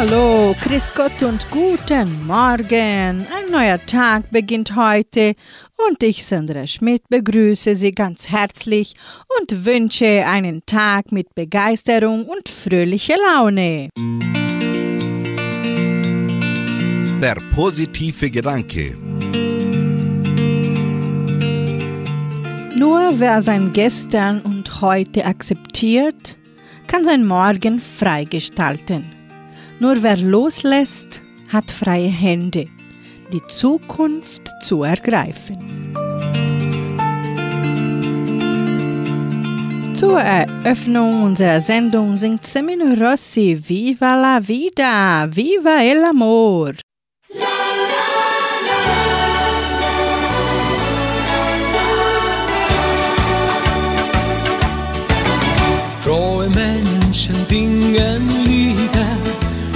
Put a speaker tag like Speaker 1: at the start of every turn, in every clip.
Speaker 1: Hallo, Chris Gott und guten Morgen. Ein neuer Tag beginnt heute und ich, Sandra Schmidt, begrüße Sie ganz herzlich und wünsche einen Tag mit Begeisterung und fröhlicher Laune.
Speaker 2: Der positive Gedanke.
Speaker 1: Nur wer sein Gestern und heute akzeptiert, kann sein Morgen freigestalten. Nur wer loslässt, hat freie Hände, die Zukunft zu ergreifen. Zur Eröffnung unserer Sendung singt Semino Rossi Viva la vida, viva el amor.
Speaker 3: Frohe Menschen singen Lieder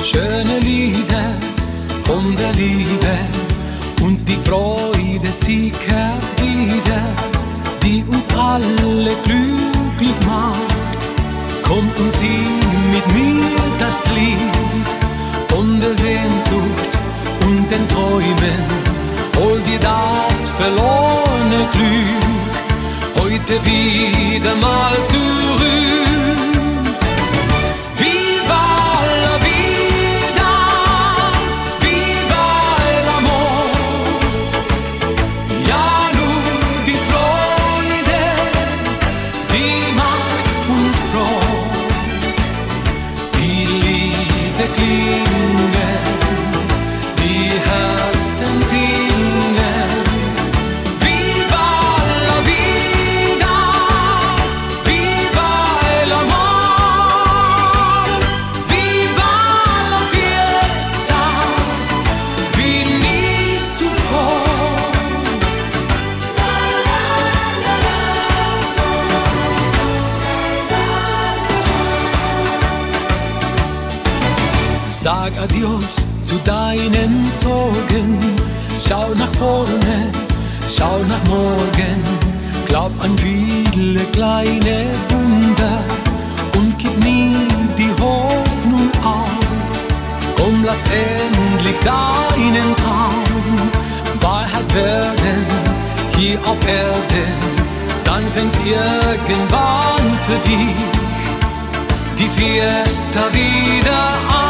Speaker 3: schöne Lieder von der Liebe und die Freude, sie kehrt wieder, die uns alle glücklich macht. Kommt und sing mit mir das Lied von der Sehnsucht und den Träumen. Hol dir das verlorene Glück heute wieder mal zurück. Zu deinen Sorgen. Schau nach vorne, schau nach morgen. Glaub an viele kleine Wunder und gib nie die Hoffnung auf. Komm, lass endlich deinen Traum Wahrheit werden hier auf Erden. Dann fängt irgendwann für dich die Fiesta wieder an.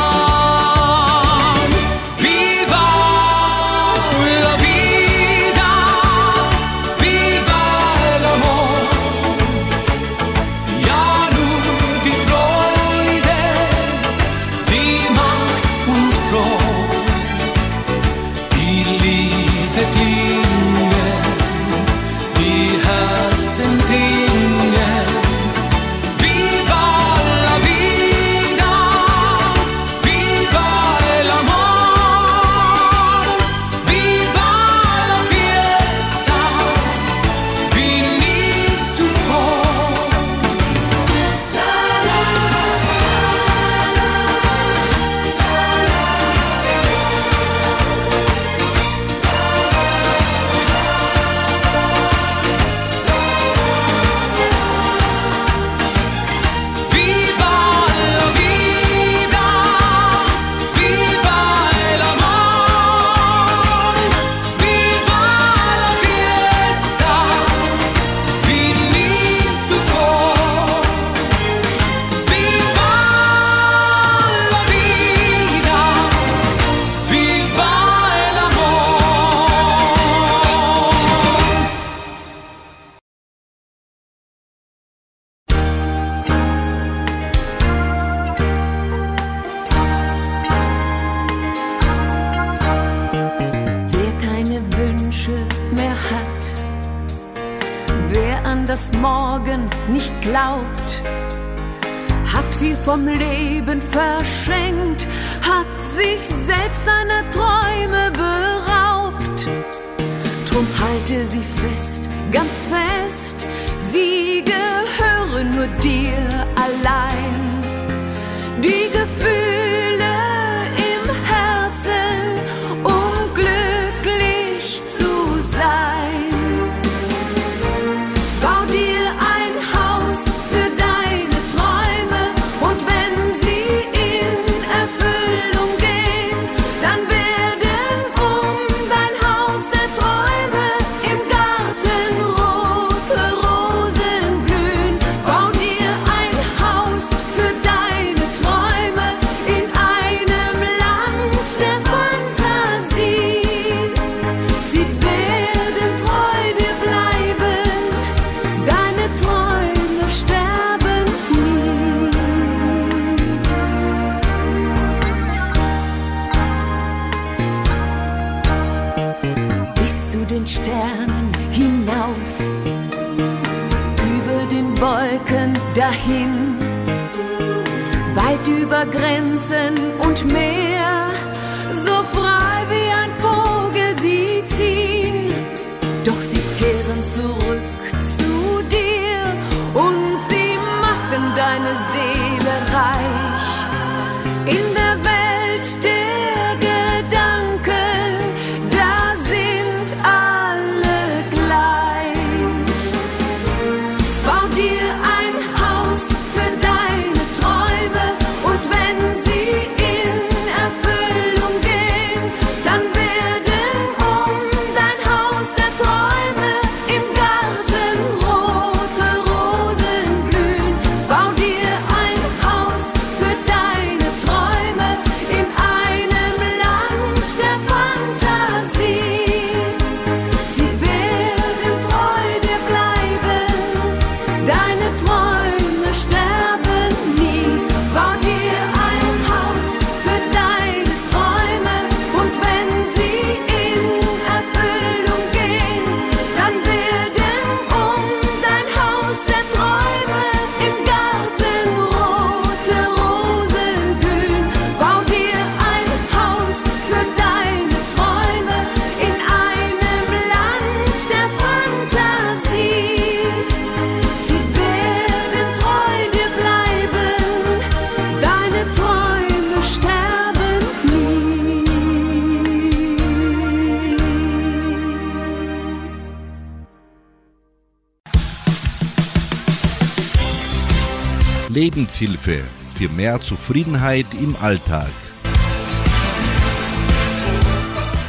Speaker 2: Lebenshilfe für mehr Zufriedenheit im Alltag.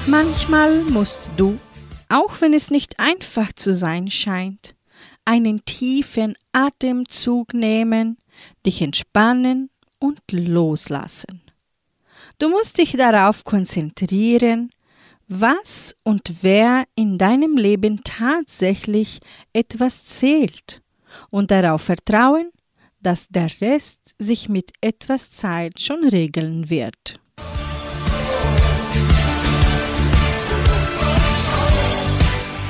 Speaker 1: Manchmal musst du, auch wenn es nicht einfach zu sein scheint, einen tiefen Atemzug nehmen, dich entspannen und loslassen. Du musst dich darauf konzentrieren, was und wer in deinem Leben tatsächlich etwas zählt und darauf vertrauen, dass der Rest sich mit etwas Zeit schon regeln wird.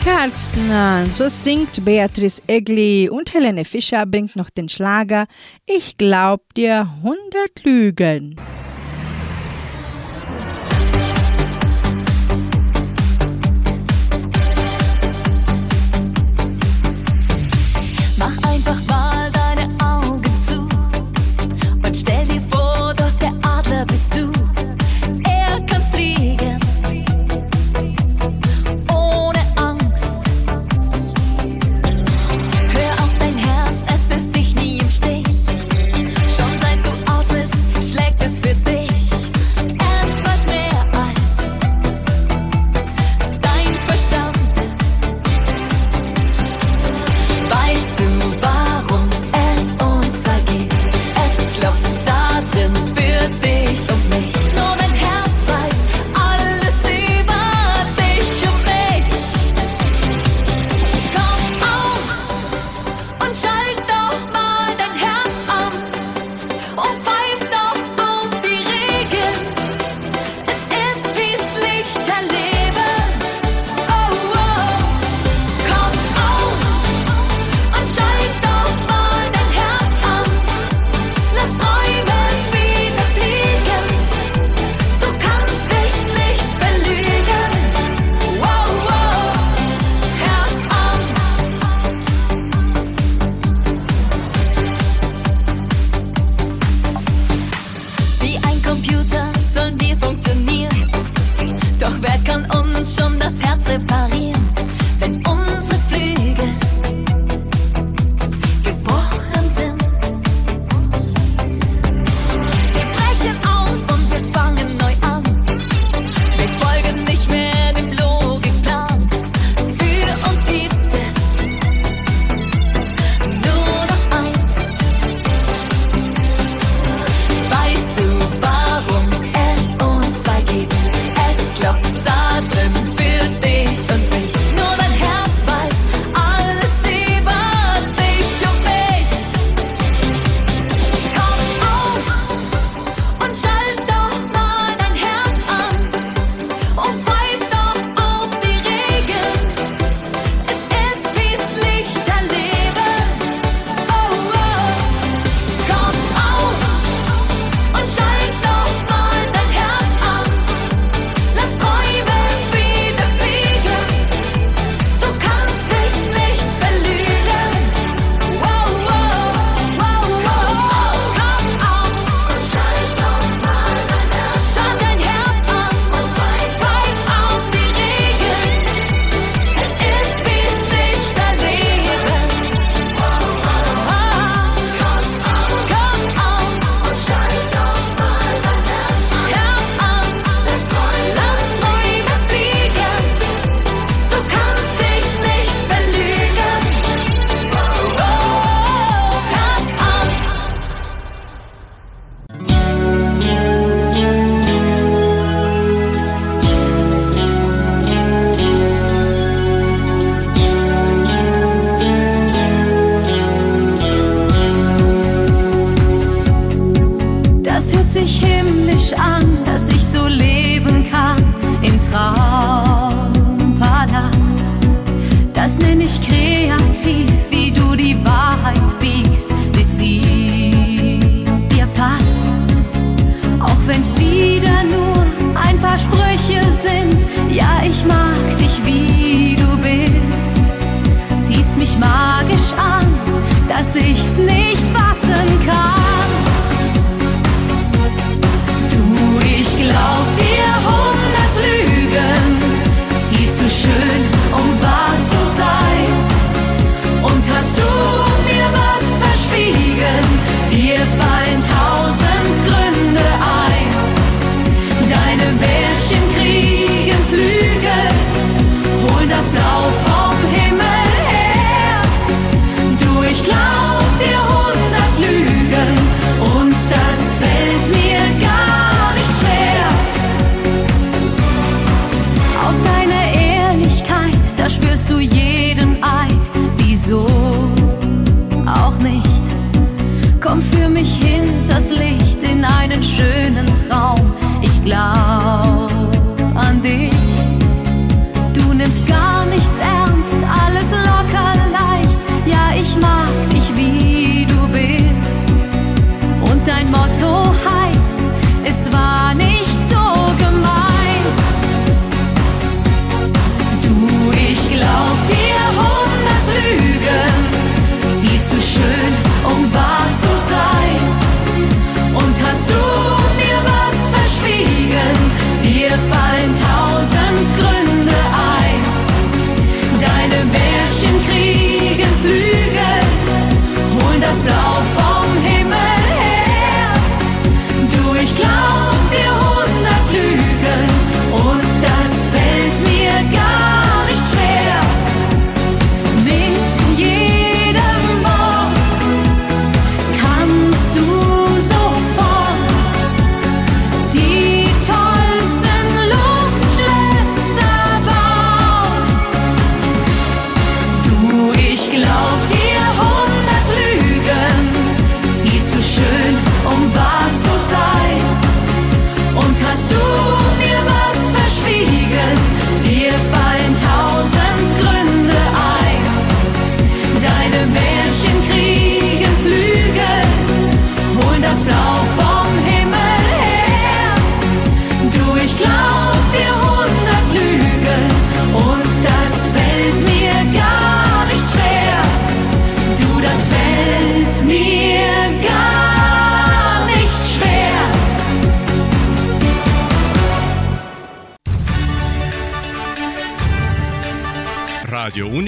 Speaker 1: Herzen an, so singt Beatrice Egli und Helene Fischer bringt noch den Schlager Ich glaub dir hundert Lügen.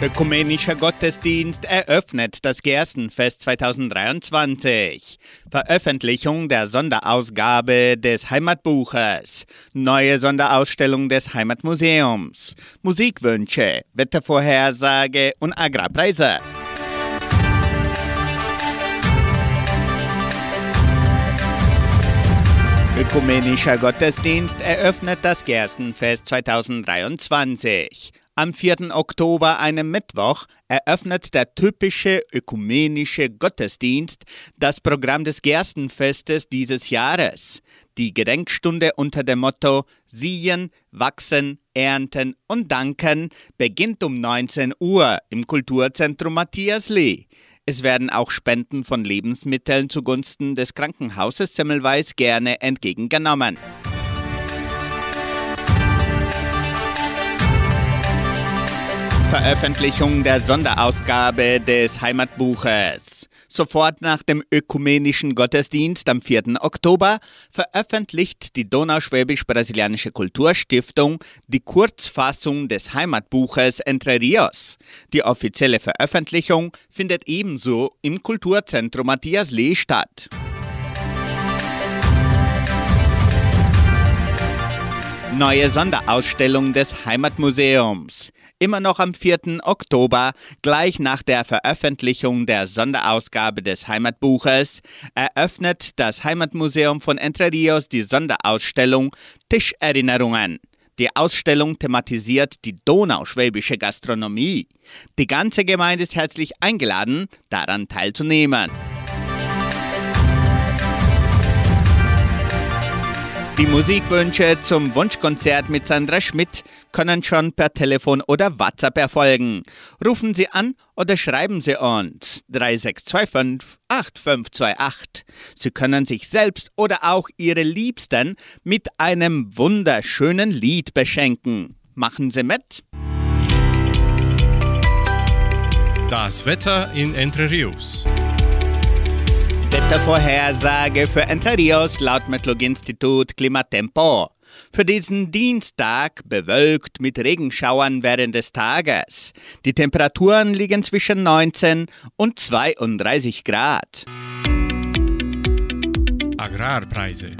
Speaker 4: Ökumenischer Gottesdienst eröffnet das Gerstenfest 2023. Veröffentlichung der Sonderausgabe des Heimatbuches. Neue Sonderausstellung des Heimatmuseums. Musikwünsche, Wettervorhersage und Agrarpreise. Ökumenischer Gottesdienst eröffnet das Gerstenfest 2023. Am 4. Oktober, einem Mittwoch, eröffnet der typische ökumenische Gottesdienst das Programm des Gerstenfestes dieses Jahres. Die Gedenkstunde unter dem Motto Siehen, Wachsen, Ernten und Danken beginnt um 19 Uhr im Kulturzentrum Matthias Lee. Es werden auch Spenden von Lebensmitteln zugunsten des Krankenhauses Semmelweis gerne entgegengenommen. Veröffentlichung der Sonderausgabe des Heimatbuches. Sofort nach dem ökumenischen Gottesdienst am 4. Oktober veröffentlicht die Donauschwäbisch-Brasilianische Kulturstiftung die Kurzfassung des Heimatbuches Entre Rios. Die offizielle Veröffentlichung findet ebenso im Kulturzentrum Matthias Lee statt. Neue Sonderausstellung des Heimatmuseums. Immer noch am 4. Oktober, gleich nach der Veröffentlichung der Sonderausgabe des Heimatbuches, eröffnet das Heimatmuseum von Entre Rios die Sonderausstellung Tischerinnerungen. Die Ausstellung thematisiert die donauschwäbische Gastronomie. Die ganze Gemeinde ist herzlich eingeladen, daran teilzunehmen. Die Musikwünsche zum Wunschkonzert mit Sandra Schmidt können schon per Telefon oder WhatsApp erfolgen. Rufen Sie an oder schreiben Sie uns 3625 8528. Sie können sich selbst oder auch Ihre Liebsten mit einem wunderschönen Lied beschenken. Machen Sie mit.
Speaker 5: Das Wetter in Entre Rios.
Speaker 4: Wettervorhersage für Entre Rios laut Metlog-Institut Klimatempo. Für diesen Dienstag bewölkt mit Regenschauern während des Tages. Die Temperaturen liegen zwischen 19 und 32 Grad.
Speaker 5: Agrarpreise.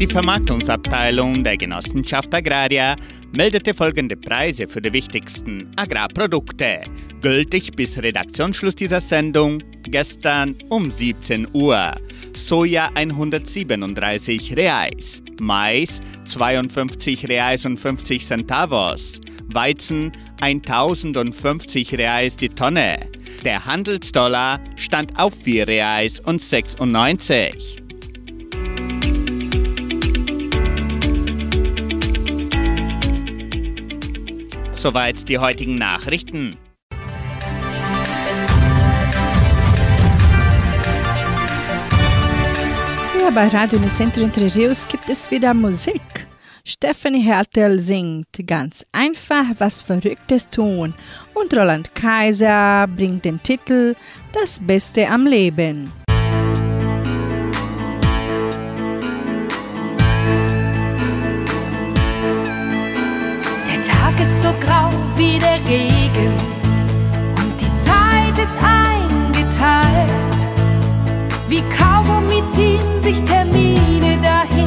Speaker 4: Die Vermarktungsabteilung der Genossenschaft Agraria meldete folgende Preise für die wichtigsten Agrarprodukte, gültig bis Redaktionsschluss dieser Sendung gestern um 17 Uhr. Soja 137 Reais, Mais 52 Reais und 50 Centavos, Weizen 1050 Reais die Tonne. Der Handelsdollar stand auf 4 Reais und 96. Soweit die heutigen Nachrichten.
Speaker 1: Ja, bei Radio Unicentro Entre Rios gibt es wieder Musik. Stephanie Hertel singt ganz einfach was Verrücktes tun und Roland Kaiser bringt den Titel Das Beste am Leben.
Speaker 6: Der Regen und die Zeit ist eingeteilt. Wie Kaugummi ziehen sich Termine dahin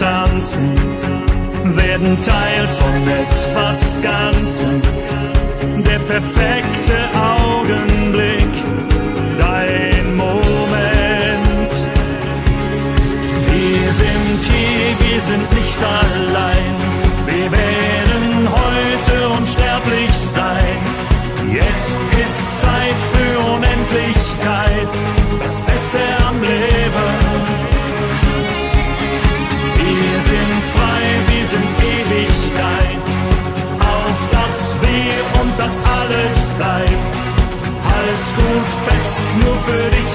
Speaker 6: tanzen,
Speaker 7: werden Teil von etwas Ganzem. Der perfekte Augenblick, dein Moment. Wir sind hier, wir sind nicht allein. für dich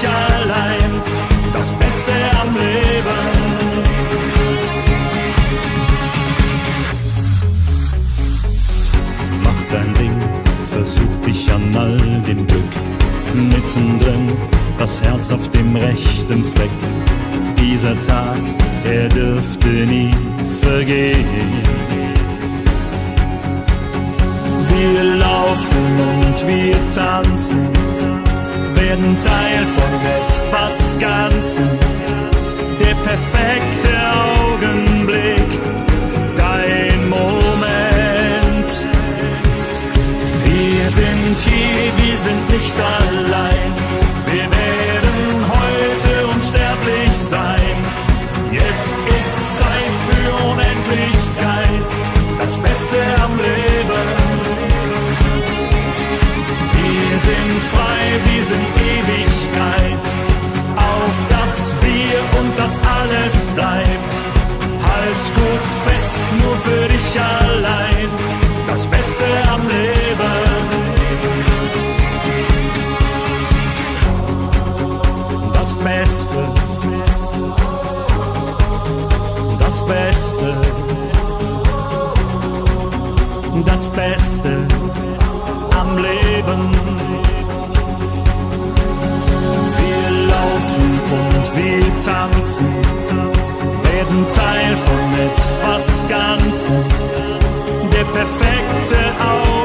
Speaker 7: perfecta. Beste, das Beste am Leben. Wir laufen und wir tanzen, werden Teil von etwas Ganzem, der perfekte Augen.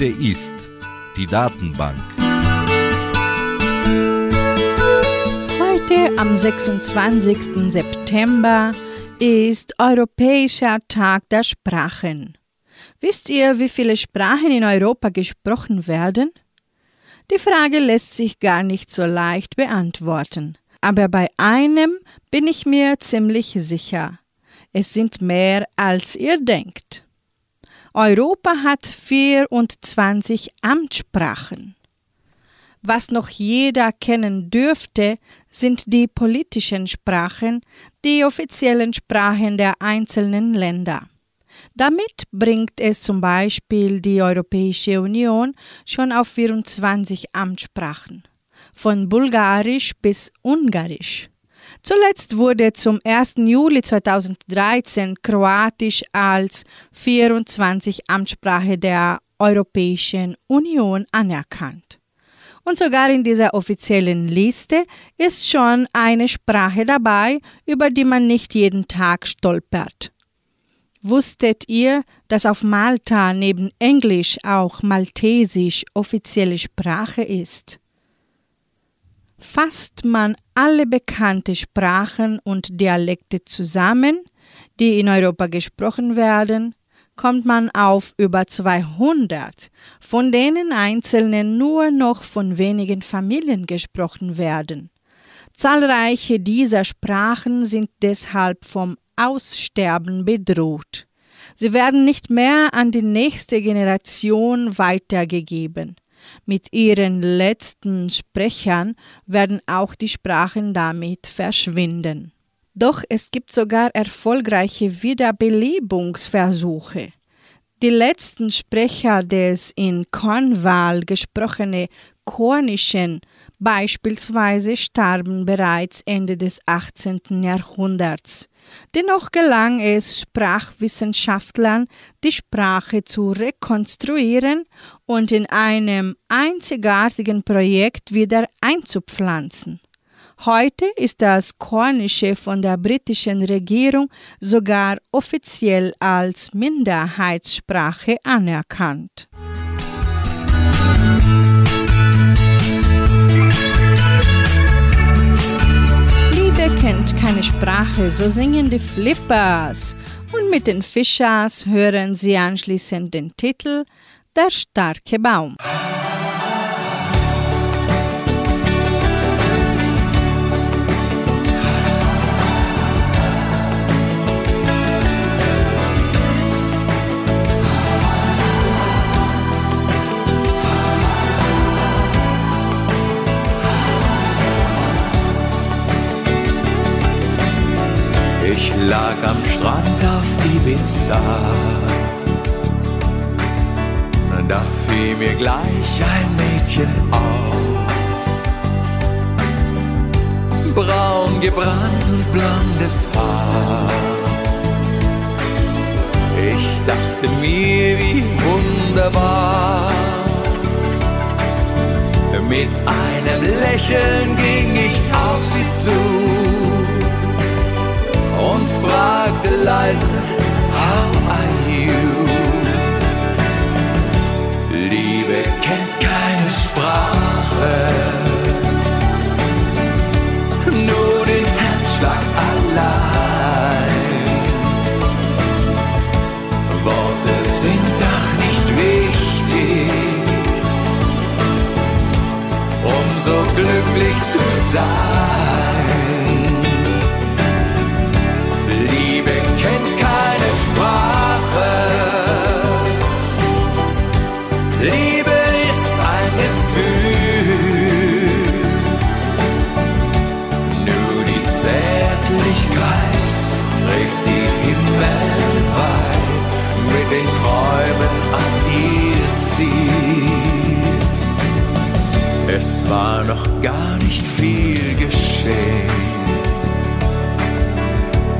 Speaker 7: Heute ist
Speaker 2: die Datenbank.
Speaker 1: Heute am 26. September ist Europäischer Tag der Sprachen. Wisst ihr, wie viele Sprachen in Europa gesprochen werden? Die Frage lässt sich gar nicht so leicht beantworten. Aber bei einem bin ich mir ziemlich sicher. Es sind mehr, als ihr denkt. Europa hat 24 Amtssprachen. Was noch jeder kennen dürfte, sind die politischen Sprachen, die offiziellen Sprachen der einzelnen Länder. Damit bringt es zum Beispiel die Europäische Union schon auf 24 Amtssprachen, von Bulgarisch bis Ungarisch. Zuletzt wurde zum 1. Juli 2013 Kroatisch als 24 Amtssprache der Europäischen Union anerkannt. Und sogar in dieser offiziellen Liste ist schon eine Sprache dabei, über die man nicht jeden Tag stolpert. Wusstet ihr, dass auf Malta neben Englisch auch Maltesisch offizielle Sprache ist? Fasst man alle bekannte Sprachen und Dialekte zusammen, die in Europa gesprochen werden, kommt man auf über 200, von denen einzelne nur noch von wenigen Familien gesprochen werden. Zahlreiche dieser Sprachen sind deshalb vom Aussterben bedroht. Sie werden nicht mehr an die nächste Generation weitergegeben. Mit ihren letzten Sprechern werden auch die Sprachen damit verschwinden. Doch es gibt sogar erfolgreiche Wiederbelebungsversuche. Die letzten Sprecher des in Cornwall gesprochenen Kornischen beispielsweise starben bereits Ende des 18. Jahrhunderts. Dennoch gelang es Sprachwissenschaftlern, die Sprache zu rekonstruieren und in einem einzigartigen Projekt wieder einzupflanzen. Heute ist das Kornische von der britischen Regierung sogar offiziell als Minderheitssprache anerkannt. Kennt keine Sprache, so singen die Flippers. Und mit den Fischers hören sie anschließend den Titel Der starke Baum.
Speaker 3: Ibiza. Da fiel mir gleich ein Mädchen auf. Braun gebrannt und blondes Haar. Ich dachte mir, wie wunderbar. Mit einem Lächeln ging ich auf sie zu und fragte leise, How are you? Liebe kennt keine Sprache, nur den Herzschlag allein. Worte sind doch nicht wichtig,
Speaker 8: glücklich zu sein. War noch gar nicht viel geschehen,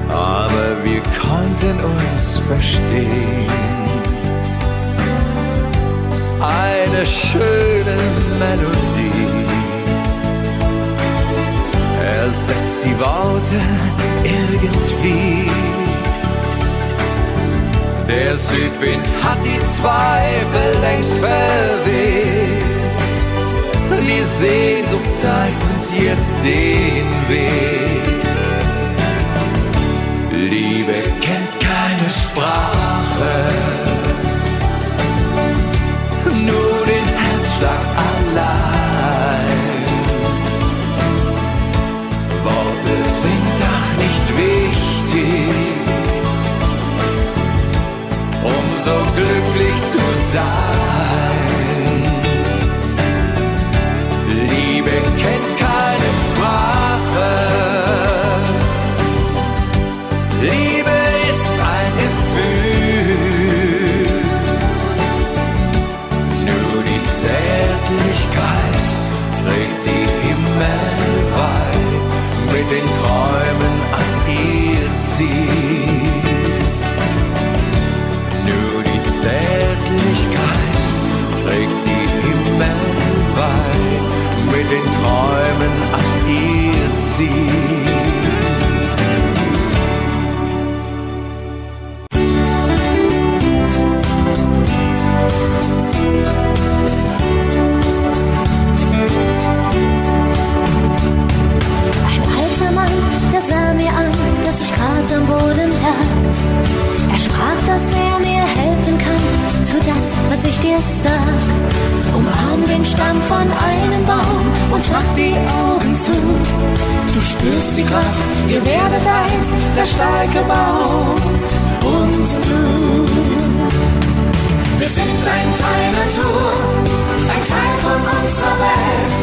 Speaker 8: aber wir konnten uns verstehen. Eine schöne Melodie ersetzt die Worte irgendwie. Der Südwind hat die Zweifel längst verweht. Sehnsucht zeigt uns jetzt den Weg. Liebe kennt keine Sprache, nur den Herzschlag allein. Worte sind ach nicht wichtig, um so glücklich zu sein.
Speaker 9: Sag. Umarm den Stamm von einem Baum und mach die Augen zu. Du spürst die Kraft, ihr werdet eins, der starke Baum. Und du. Wir sind ein Teil Natur, ein Teil von unserer Welt,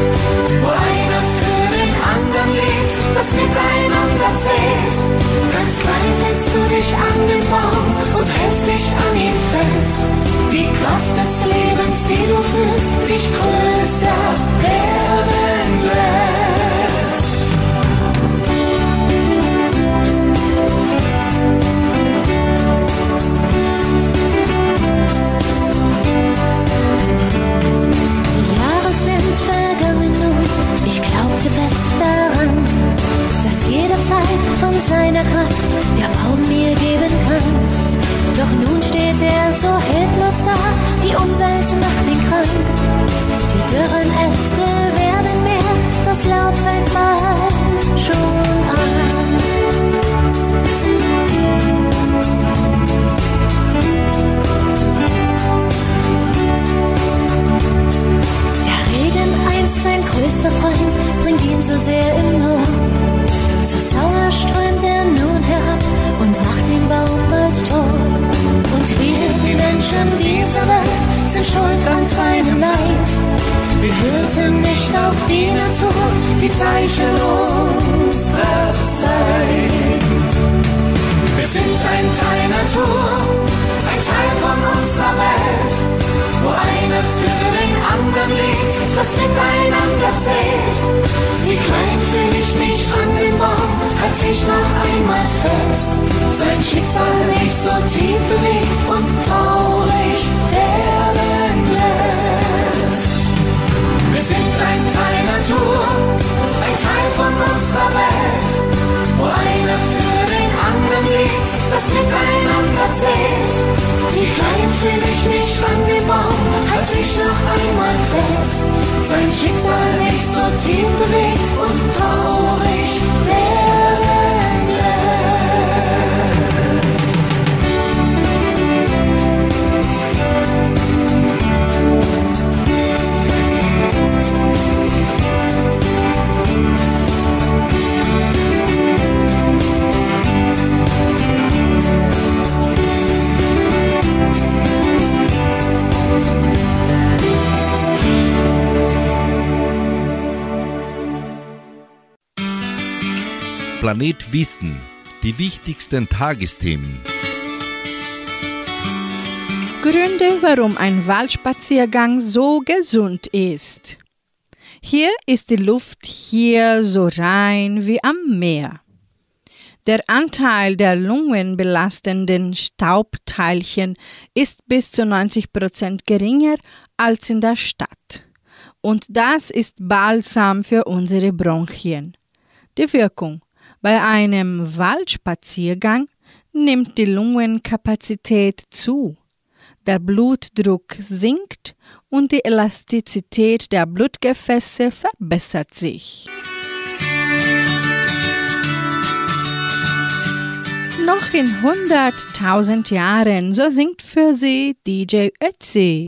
Speaker 9: wo einer für den anderen lebt, das miteinander zählt. Ganz klein fühlst du dich an den Baum und hältst dich an ihm fest. Die Kraft des Lebens, die du fühlst, dich größer werden lässt. Die Jahre sind vergangen nun, ich glaubte fest daran, dass jederzeit von seiner Kraft der Baum mir geben kann. Doch nun steht er so hilflos da, die Umwelt macht ihn krank. Die dürren Äste werden mehr, das Laub fängt bald schon an. Der Regen einst sein größter Freund, bringt ihn so sehr in Not. Zu sauer strömt wir, die Menschen dieser Welt, sind schuld an seinem Leid. Wir hörten nicht auf die Natur, die Zeichen unserer Zeit. Wir sind ein Teil Natur, ein Teil von unserer Welt, wo einer für den anderen lebt, das miteinander zählt. Wie klein fühl ich mich an dem Baum, halt ich noch einmal fest. Sein Schicksal mich so tief bewegt und traurig werden lässt. Wir sind ein Teil Natur, ein Teil von unserer Welt, das miteinander zählt. Wie klein fühl ich mich an dem Baum, halt ich noch einmal fest. Sein Schicksal mich so tief bewegt und traurig werden
Speaker 2: Planet Wissen. Die wichtigsten Tagesthemen.
Speaker 10: Gründe, warum ein Waldspaziergang so gesund ist. Hier ist die Luft hier so rein wie am Meer. Der Anteil der lungenbelastenden Staubteilchen ist bis zu 90 Prozent geringer als in der Stadt. Und das ist Balsam für unsere Bronchien. Die Wirkung. Bei einem Waldspaziergang nimmt die Lungenkapazität zu. Der Blutdruck sinkt und die Elastizität der Blutgefäße verbessert sich. noch in 100.000 Jahren, so singt für sie DJ Ötzi.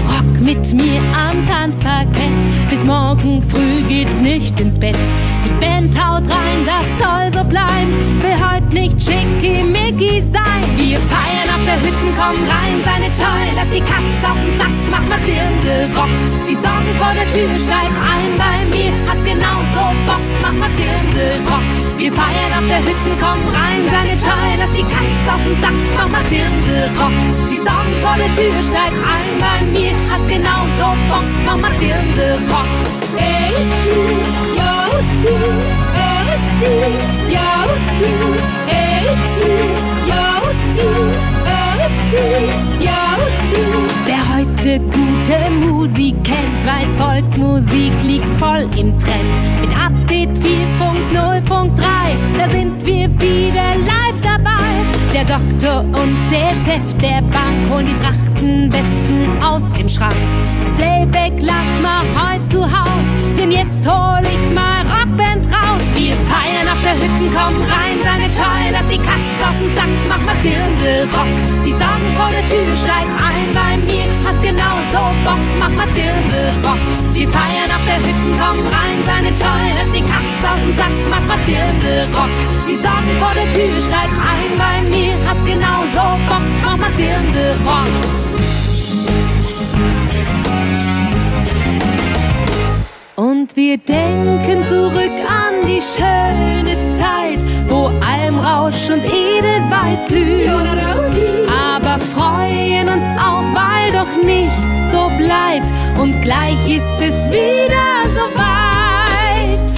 Speaker 11: mit mir am Tanzparkett. Bis
Speaker 6: morgen früh geht's nicht ins Bett. Die Band haut rein, das soll so bleiben. Will heut nicht schickimicki sein. Wir feiern auf der Hütten, komm rein, sei nicht Scheu. Lass die Katze auf dem Sack, mach mal Dirndl Rock. Die Sorgen vor der Tür, steig ein bei mir. Hast genauso Bock mach mal Dirndl Rock. Wir feiern auf der Hütten, komm rein, seine Scheu. Lass die Katze auf dem Sack, mach mal Dirndl Rock. Die Sorgen vor der Tür, steig ein bei mir. Hast genauso Bock, mach mal Dirndl Rock. Hey, du, yo, du, hey, du, yo, du, hey, du, yo, du, hey, du, yo, du. Heute gute Musik kennt, weiß, Volksmusik liegt voll im Trend. Mit Update 4.0.3, da sind wir wieder live dabei. Der Doktor und der Chef der Bank holen die Trachtenbesten aus dem Schrank. Das Playback lass mal heute zu Haus, denn jetzt hol ich mal Rockband raus. Wir feiern auf der Hütten, komm rein, auf dem Sack, mach mal Dirndl Rock. Die Sorgen vor der Tür, steig ein bei mir, hast genauso Bock, mach mal Dirndl Rock. Wir feiern auf der Hütten, komm rein, seine Scheu, lass die Katze auf dem Sack, mach mal Dirndl Rock. Die Sorgen vor der Tür, steig ein bei mir, hast genauso Bock, mach mal Dirndl Rock. Und wir denken zurück an die schöne Zeit, wo Almrausch und Edelweiß blühen. Aber freuen uns auch, weil doch nichts so bleibt. Und gleich ist es wieder so weit.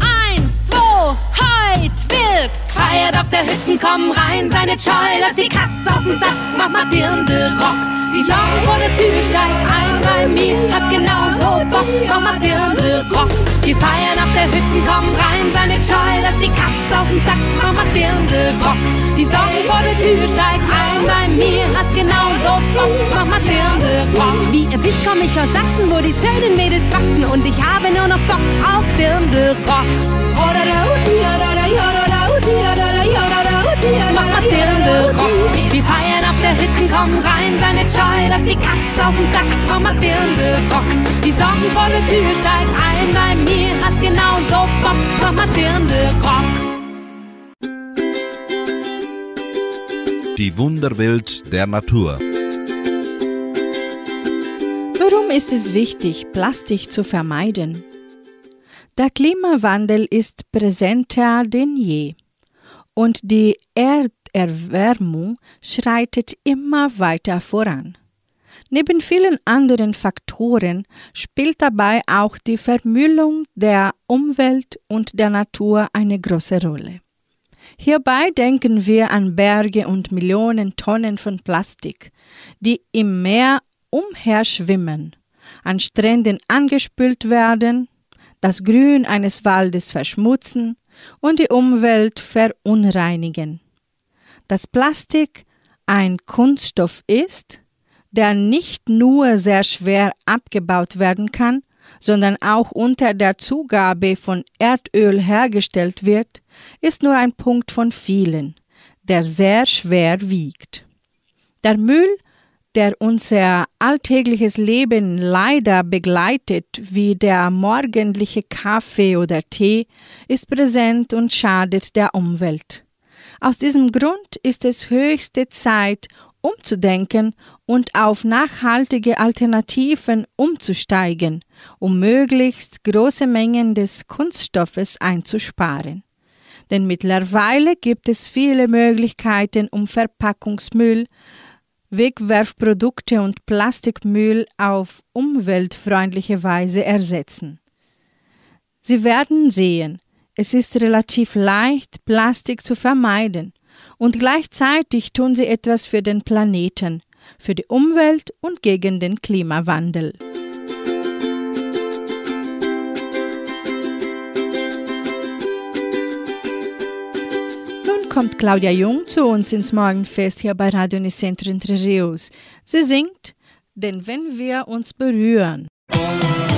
Speaker 6: Eins, zwei, heut wird gefeiert auf der Hütten, komm rein, seine Scheu, lass die Katze auf dem Sack, mach mal Dirndl Rock. Die Sorgen vor der Tür, steig ein bei mir, hast genauso Bock, mach mal Dirndl Rock. Wir feiern auf der Hütten, komm rein, seine Scheu, lass die Katze auf dem Sack, mach mal Dirndl Rock. Die Sorgen vor der Tür, steig ein bei mir, hast genauso Bock, mach mal Dirndl Rock. Wie ihr wisst, komm ich aus Sachsen, wo die schönen Mädels wachsen und ich habe nur noch Bock auf Dirndl Rock. Mach mal Dirndl Rock. Wir feiern auf der Hütten, komm rein, seine Scheu, lass die Katze auf dem Sack, mach mal Dirndl Rock. Die Sorgen vor der Tür, steig ein bei mir, hast genauso Bock, mach Dirndl Rock.
Speaker 2: Die Wunderwelt der Natur.
Speaker 1: Warum ist es wichtig, Plastik zu vermeiden? Der Klimawandel ist präsenter denn je und die Erderwärmung schreitet immer weiter voran. Neben vielen anderen Faktoren spielt dabei auch die Vermüllung der Umwelt und der Natur eine große Rolle. Hierbei denken wir an Berge und Millionen Tonnen von Plastik, die im Meer umherschwimmen, an Stränden angespült werden, das Grün eines Waldes verschmutzen und die Umwelt verunreinigen. Dass Plastik ein Kunststoff ist, der nicht nur sehr schwer abgebaut werden kann, sondern auch unter der Zugabe von Erdöl hergestellt wird, ist nur ein Punkt von vielen, der sehr schwer wiegt. Der Müll, der unser alltägliches Leben leider begleitet, wie der morgendliche Kaffee oder Tee, ist präsent und schadet der Umwelt. Aus diesem Grund ist es höchste Zeit, umzudenken und auf nachhaltige Alternativen umzusteigen, um möglichst große Mengen des Kunststoffes einzusparen. Denn mittlerweile gibt es viele Möglichkeiten, um Verpackungsmüll, Wegwerfprodukte und Plastikmüll auf umweltfreundliche Weise ersetzen. Sie werden sehen, es ist relativ leicht, Plastik zu vermeiden, und gleichzeitig tun sie etwas für den Planeten, für die Umwelt und gegen den Klimawandel. Kommt Claudia Jung zu uns ins Morgenfest hier bei Radio Unicentro Entre Rios. Sie singt, denn wenn wir uns berühren.
Speaker 9: Ein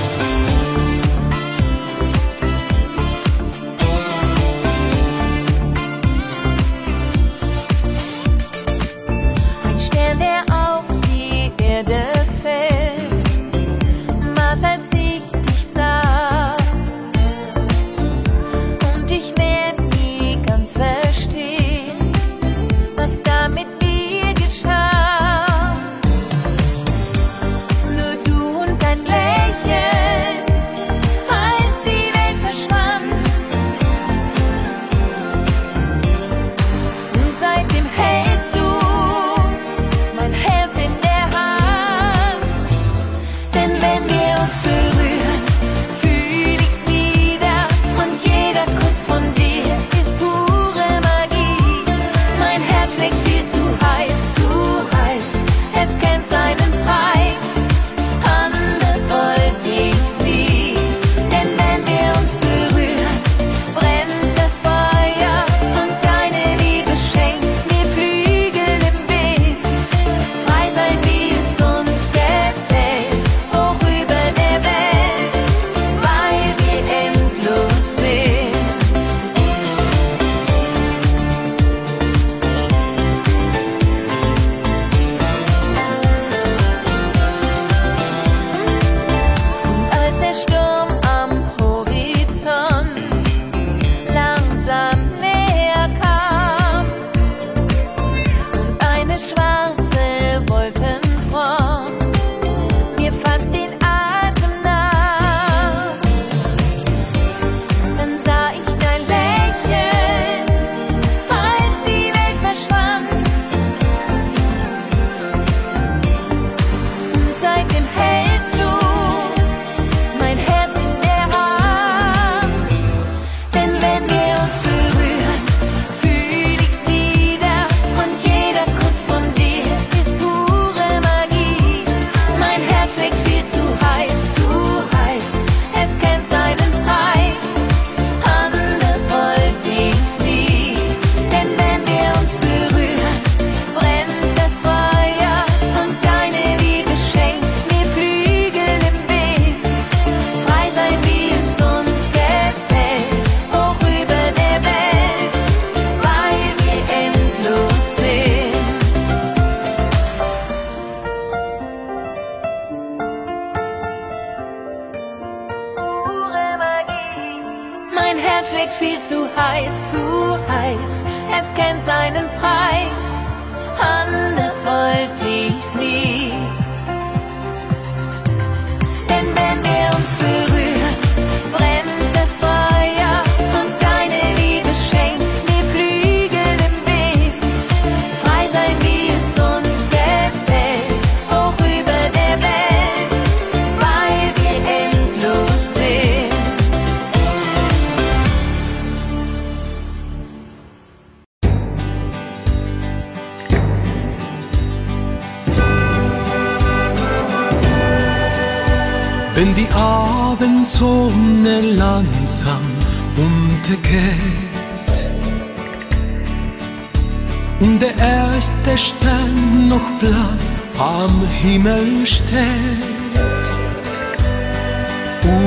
Speaker 6: Und Der
Speaker 3: erste Stern noch blass am Himmel steht.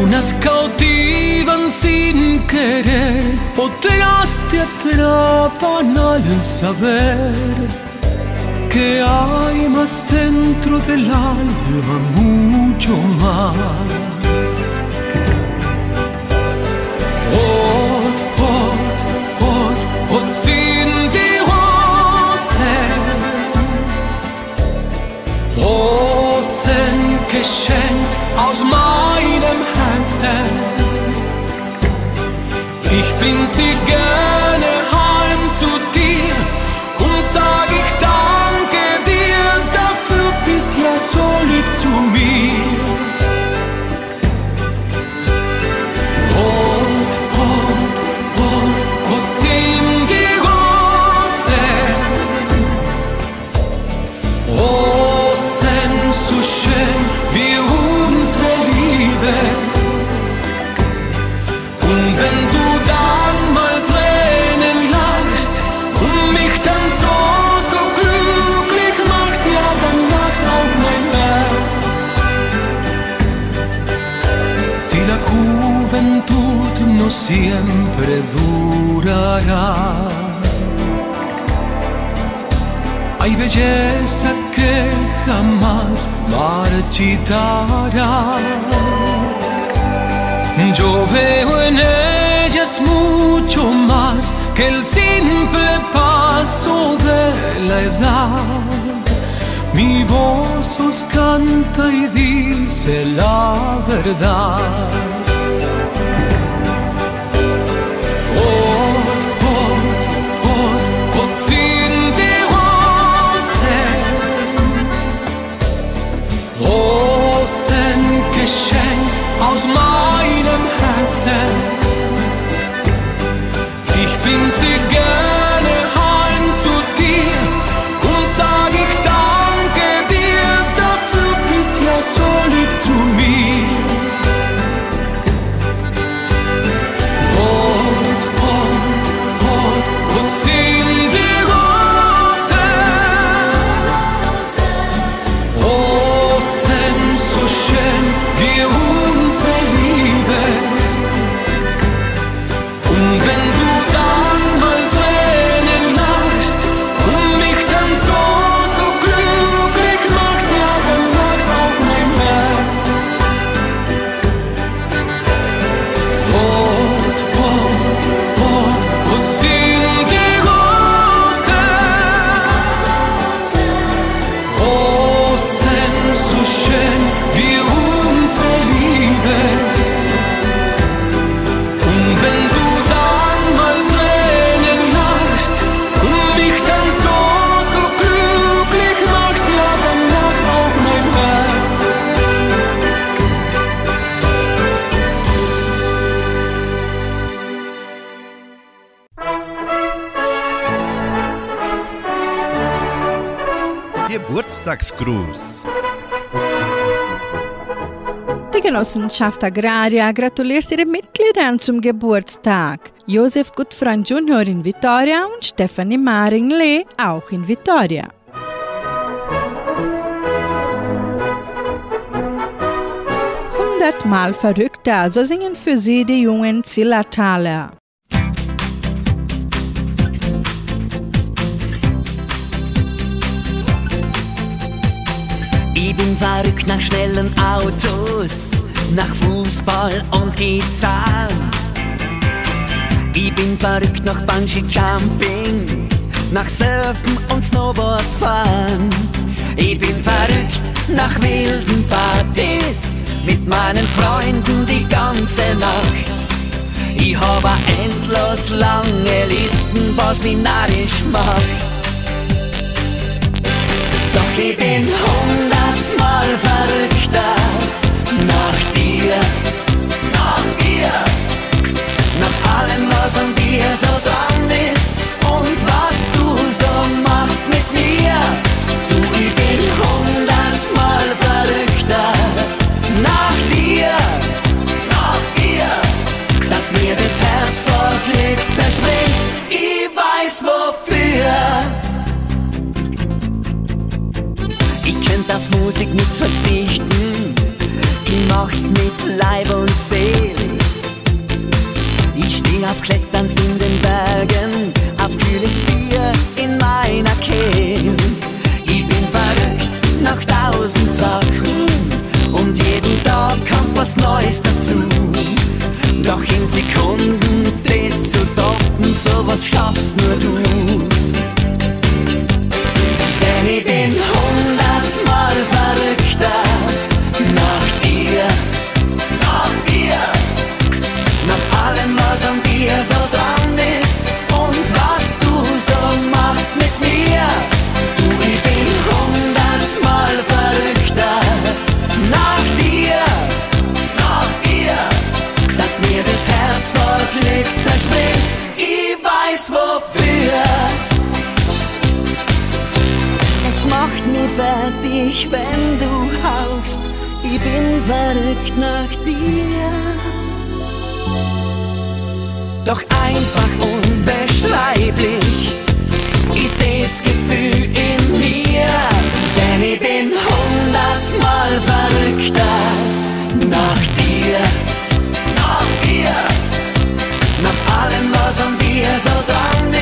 Speaker 3: Unas cautivan sin querer, otras te atrapan al saber que hay más dentro del alma, mucho más. großen Geschenk aus meinem Herzen. Ich bin sie gern. siempre durará. Hay belleza que jamás marchitará. Yo veo en ellas mucho más que el simple paso de la edad. Mi voz os canta y dice la verdad. Tagsgruß. Die
Speaker 1: Genossenschaft Agraria gratuliert ihren Mitgliedern zum Geburtstag. Josef Gutfreund Junior in Vitoria und Stephanie Maring-Lee auch in Vitoria. Hundertmal verrückter, so singen für sie die jungen Zillertaler.
Speaker 12: Ich bin verrückt nach schnellen Autos, nach Fußball und Gitarren. Ich bin verrückt nach Bungee Jumping, nach Surfen und Snowboardfahren. Ich bin verrückt nach wilden Partys mit meinen Freunden die ganze Nacht. Ich habe endlos lange Listen, was mich narrisch macht. Doch ich bin hundert verrückter. Nach dir, nach allem, was an dir so dran ist und was du so machst mit mir. Du, ich hundertmal verrückter. Nach dir, nach dir, dass mir das Herz könnt auf Musik nicht verzichten, ich mach's mit Leib und Seele. Ich steh auf Klettern in den Bergen, auf kühles Bier in meiner Kehle. Ich bin verrückt nach tausend Sachen und jeden Tag kommt was Neues dazu. Doch in Sekunden das zu toppen, sowas schaffst nur du. Denn ich bin mich fertig, wenn du haust. Ich bin verrückt nach dir. Doch einfach unbeschreiblich ist das Gefühl in mir. Denn ich bin hundertmal verrückter nach dir, nach dir, nach allem, was an dir so dran ist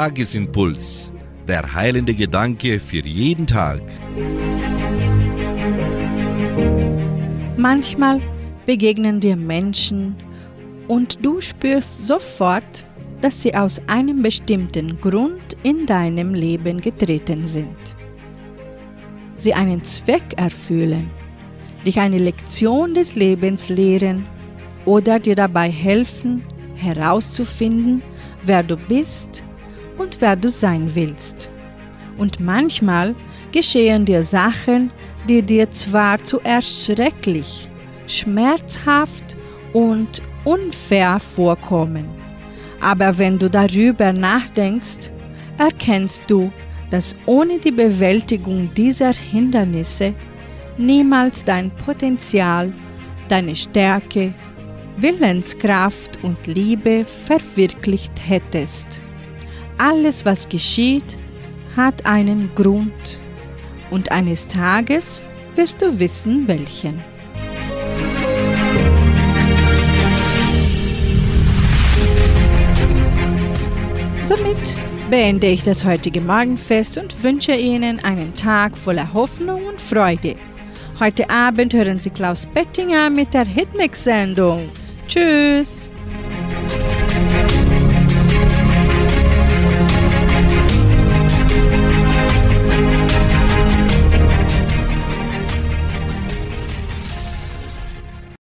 Speaker 2: Tagesimpuls. Der heilende Gedanke für jeden Tag.
Speaker 1: Manchmal begegnen dir Menschen und du spürst sofort, dass sie aus einem bestimmten Grund in deinem Leben getreten sind. Sie einen Zweck erfüllen, dich eine Lektion des Lebens lehren oder dir dabei helfen, herauszufinden, wer du bist und wer du sein willst. Und manchmal geschehen dir Sachen, die dir zwar zuerst schrecklich, schmerzhaft und unfair vorkommen, aber wenn du darüber nachdenkst, erkennst du, dass ohne die Bewältigung dieser Hindernisse niemals dein Potenzial, deine Stärke, Willenskraft und Liebe verwirklicht hättest. Alles, was geschieht, hat einen Grund und eines Tages wirst du wissen, welchen. Somit beende ich das heutige Morgenfest und wünsche Ihnen einen Tag voller Hoffnung und Freude. Heute Abend hören Sie Klaus Bettinger mit der Hitmix-Sendung. Tschüss!